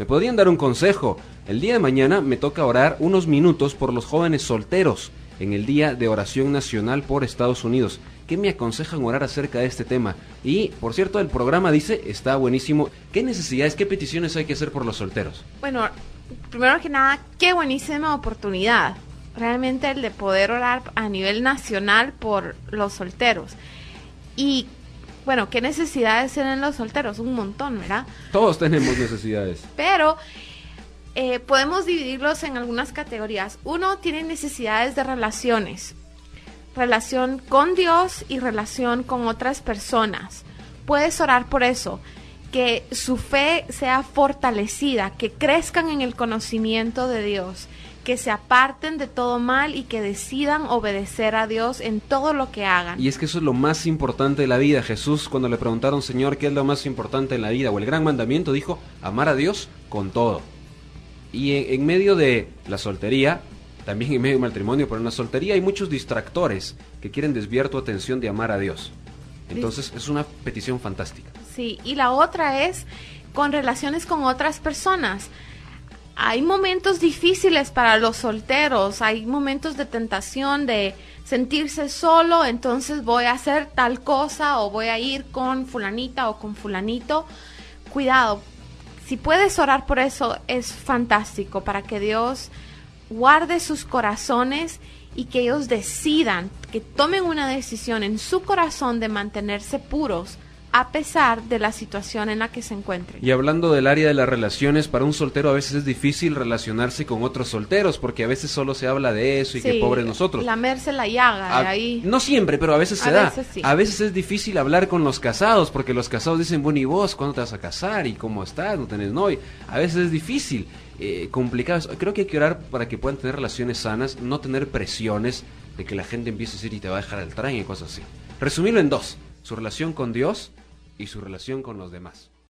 ¿Me podrían dar un consejo? El día de mañana me toca orar unos minutos por los jóvenes solteros en el Día de Oración Nacional por Estados Unidos. ¿Qué me aconsejan orar acerca de este tema? Y, por cierto, el programa dice, está buenísimo. ¿Qué necesidades, qué peticiones hay que hacer por los solteros? Bueno, primero que nada, qué buenísima oportunidad. Realmente el de poder orar a nivel nacional por los solteros. Y, bueno, ¿qué necesidades tienen los solteros? Un montón, ¿verdad? Todos tenemos necesidades. Pero eh, podemos dividirlos en algunas categorías. Uno tiene necesidades de relaciones relación con Dios y relación con otras personas. Puedes orar por eso, que su fe sea fortalecida, que crezcan en el conocimiento de Dios, que se aparten de todo mal y que decidan obedecer a Dios en todo lo que hagan. Y es que eso es lo más importante de la vida. Jesús cuando le preguntaron, Señor, ¿qué es lo más importante en la vida? O el gran mandamiento dijo, amar a Dios con todo. Y en, en medio de la soltería, también en medio del matrimonio, pero en la soltería hay muchos distractores que quieren desviar tu atención de amar a Dios. Entonces es una petición fantástica. Sí, y la otra es con relaciones con otras personas. Hay momentos difíciles para los solteros, hay momentos de tentación de sentirse solo, entonces voy a hacer tal cosa o voy a ir con fulanita o con fulanito. Cuidado, si puedes orar por eso es fantástico para que Dios guarde sus corazones y que ellos decidan, que tomen una decisión en su corazón de mantenerse puros a pesar de la situación en la que se encuentren. Y hablando del área de las relaciones, para un soltero a veces es difícil relacionarse con otros solteros, porque a veces solo se habla de eso y que pobre nosotros. Lamerse la llaga ahí. No siempre, pero a veces se da. A veces es difícil hablar con los casados, porque los casados dicen, bueno, ¿y vos cuándo te vas a casar? ¿Y cómo estás? ¿No tenés novio? A veces es difícil. Eh, complicadas. Creo que hay que orar para que puedan tener relaciones sanas, no tener presiones de que la gente empiece a decir y te va a dejar el tren y cosas así. Resumirlo en dos, su relación con Dios y su relación con los demás.